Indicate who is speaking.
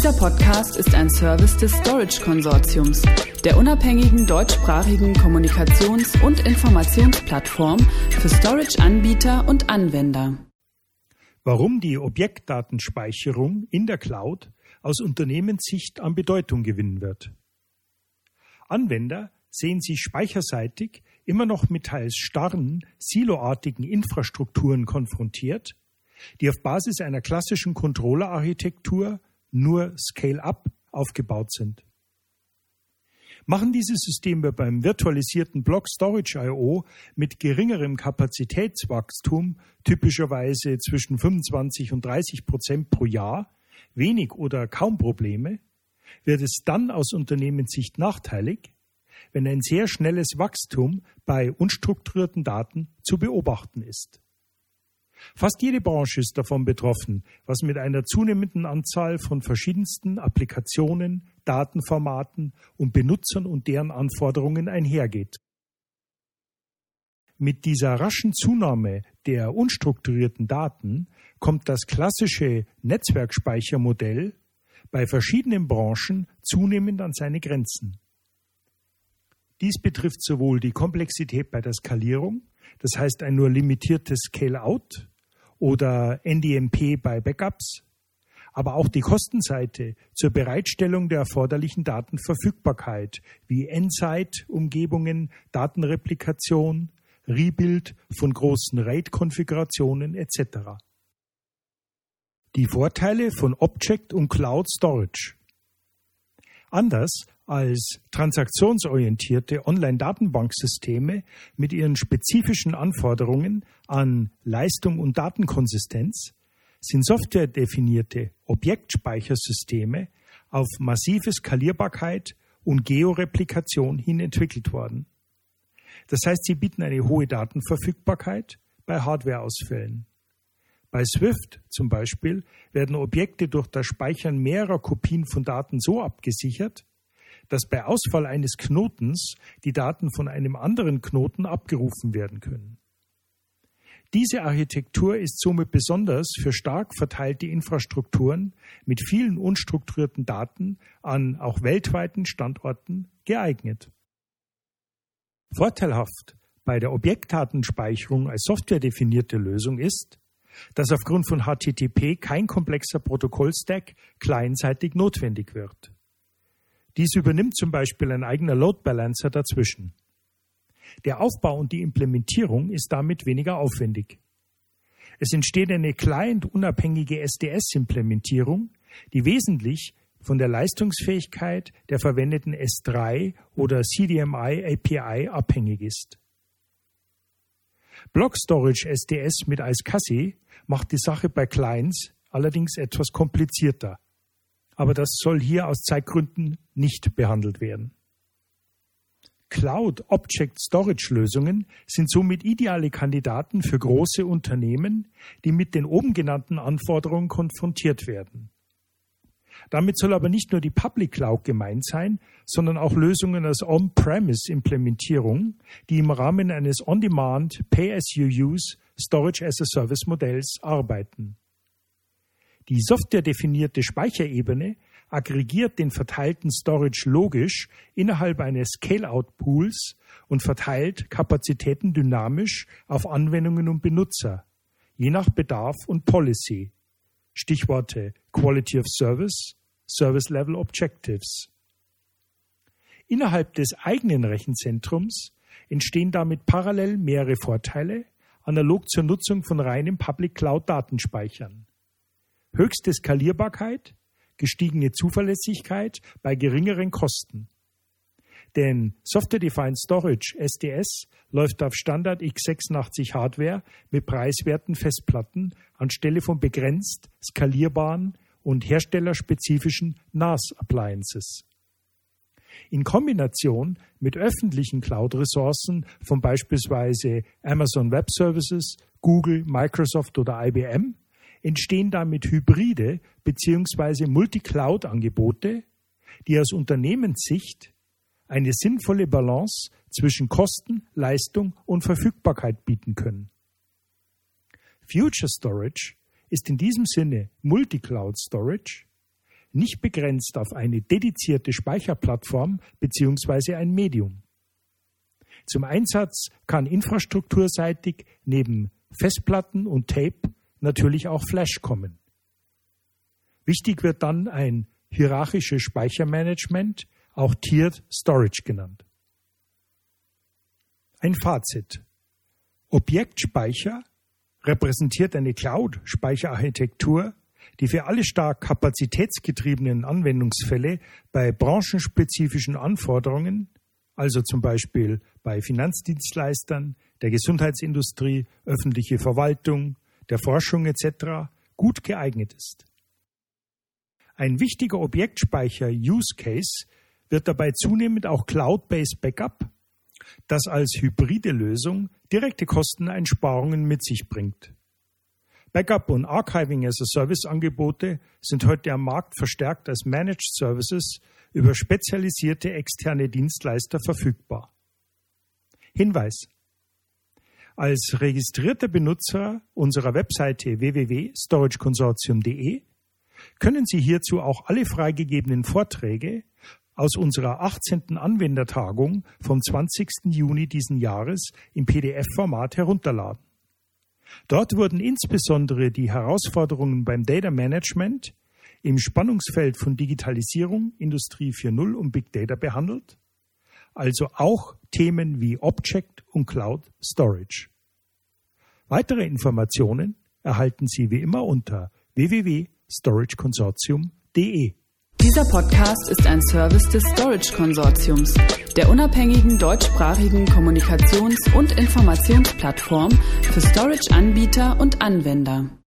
Speaker 1: Dieser Podcast ist ein Service des Storage Konsortiums, der unabhängigen deutschsprachigen Kommunikations- und Informationsplattform für Storage-Anbieter und Anwender.
Speaker 2: Warum die Objektdatenspeicherung in der Cloud aus Unternehmenssicht an Bedeutung gewinnen wird. Anwender sehen sich speicherseitig immer noch mit teils starren, siloartigen Infrastrukturen konfrontiert, die auf Basis einer klassischen Controller-Architektur nur Scale-up aufgebaut sind. Machen diese Systeme beim virtualisierten Block Storage I.O. mit geringerem Kapazitätswachstum, typischerweise zwischen 25 und 30 Prozent pro Jahr, wenig oder kaum Probleme, wird es dann aus Unternehmenssicht nachteilig, wenn ein sehr schnelles Wachstum bei unstrukturierten Daten zu beobachten ist. Fast jede Branche ist davon betroffen, was mit einer zunehmenden Anzahl von verschiedensten Applikationen, Datenformaten und Benutzern und deren Anforderungen einhergeht. Mit dieser raschen Zunahme der unstrukturierten Daten kommt das klassische Netzwerkspeichermodell bei verschiedenen Branchen zunehmend an seine Grenzen. Dies betrifft sowohl die Komplexität bei der Skalierung, das heißt ein nur limitiertes Scale-out oder NDMP bei Backups, aber auch die Kostenseite zur Bereitstellung der erforderlichen Datenverfügbarkeit wie N-Site-Umgebungen, Datenreplikation, Rebuild von großen RAID-Konfigurationen etc. Die Vorteile von Object und Cloud Storage. Anders als transaktionsorientierte Online-Datenbanksysteme mit ihren spezifischen Anforderungen an Leistung und Datenkonsistenz sind softwaredefinierte Objektspeichersysteme auf massive Skalierbarkeit und Georeplikation hin entwickelt worden. Das heißt, sie bieten eine hohe Datenverfügbarkeit bei Hardwareausfällen. Bei Swift zum Beispiel werden Objekte durch das Speichern mehrerer Kopien von Daten so abgesichert, dass bei Ausfall eines Knotens die Daten von einem anderen Knoten abgerufen werden können. Diese Architektur ist somit besonders für stark verteilte Infrastrukturen mit vielen unstrukturierten Daten an auch weltweiten Standorten geeignet. Vorteilhaft bei der Objektdatenspeicherung als softwaredefinierte Lösung ist, dass aufgrund von HTTP kein komplexer Protokollstack kleinseitig notwendig wird. Dies übernimmt zum Beispiel ein eigener Load Balancer dazwischen. Der Aufbau und die Implementierung ist damit weniger aufwendig. Es entsteht eine client-unabhängige SDS-Implementierung, die wesentlich von der Leistungsfähigkeit der verwendeten S3 oder CDMI API abhängig ist. Block Storage SDS mit iSCSI macht die Sache bei Clients allerdings etwas komplizierter aber das soll hier aus Zeitgründen nicht behandelt werden. Cloud Object Storage Lösungen sind somit ideale Kandidaten für große Unternehmen, die mit den oben genannten Anforderungen konfrontiert werden. Damit soll aber nicht nur die Public Cloud gemeint sein, sondern auch Lösungen als On-Premise Implementierung, die im Rahmen eines On-Demand Pay-as-you-use Storage as a Service Modells arbeiten. Die softwaredefinierte Speicherebene aggregiert den verteilten Storage logisch innerhalb eines Scale-out-Pools und verteilt Kapazitäten dynamisch auf Anwendungen und Benutzer, je nach Bedarf und Policy. Stichworte Quality of Service, Service Level Objectives. Innerhalb des eigenen Rechenzentrums entstehen damit parallel mehrere Vorteile, analog zur Nutzung von reinem Public Cloud Datenspeichern höchste Skalierbarkeit, gestiegene Zuverlässigkeit bei geringeren Kosten. Denn Software-Defined Storage SDS läuft auf Standard x86 Hardware mit preiswerten Festplatten anstelle von begrenzt skalierbaren und herstellerspezifischen NAS-Appliances. In Kombination mit öffentlichen Cloud-Ressourcen von beispielsweise Amazon Web Services, Google, Microsoft oder IBM entstehen damit hybride bzw. Multicloud-Angebote, die aus Unternehmenssicht eine sinnvolle Balance zwischen Kosten, Leistung und Verfügbarkeit bieten können. Future Storage ist in diesem Sinne Multicloud Storage, nicht begrenzt auf eine dedizierte Speicherplattform bzw. ein Medium. Zum Einsatz kann infrastrukturseitig neben Festplatten und Tape natürlich auch Flash kommen. Wichtig wird dann ein hierarchisches Speichermanagement, auch Tiered Storage genannt. Ein Fazit. Objektspeicher repräsentiert eine Cloud-Speicherarchitektur, die für alle stark kapazitätsgetriebenen Anwendungsfälle bei branchenspezifischen Anforderungen, also zum Beispiel bei Finanzdienstleistern, der Gesundheitsindustrie, öffentliche Verwaltung, der Forschung etc., gut geeignet ist. Ein wichtiger Objektspeicher-Use-Case wird dabei zunehmend auch Cloud-Based Backup, das als hybride Lösung direkte Kosteneinsparungen mit sich bringt. Backup und Archiving as a Service Angebote sind heute am Markt verstärkt als Managed Services über spezialisierte externe Dienstleister verfügbar. Hinweis. Als registrierter Benutzer unserer Webseite www.storageconsortium.de können Sie hierzu auch alle freigegebenen Vorträge aus unserer 18. Anwendertagung vom 20. Juni diesen Jahres im PDF-Format herunterladen. Dort wurden insbesondere die Herausforderungen beim Data Management im Spannungsfeld von Digitalisierung, Industrie 4.0 und Big Data behandelt, also auch Themen wie Object und Cloud Storage. Weitere Informationen erhalten Sie wie immer unter www.storageconsortium.de.
Speaker 1: Dieser Podcast ist ein Service des Storage Konsortiums, der unabhängigen deutschsprachigen Kommunikations- und Informationsplattform für Storage-Anbieter und Anwender.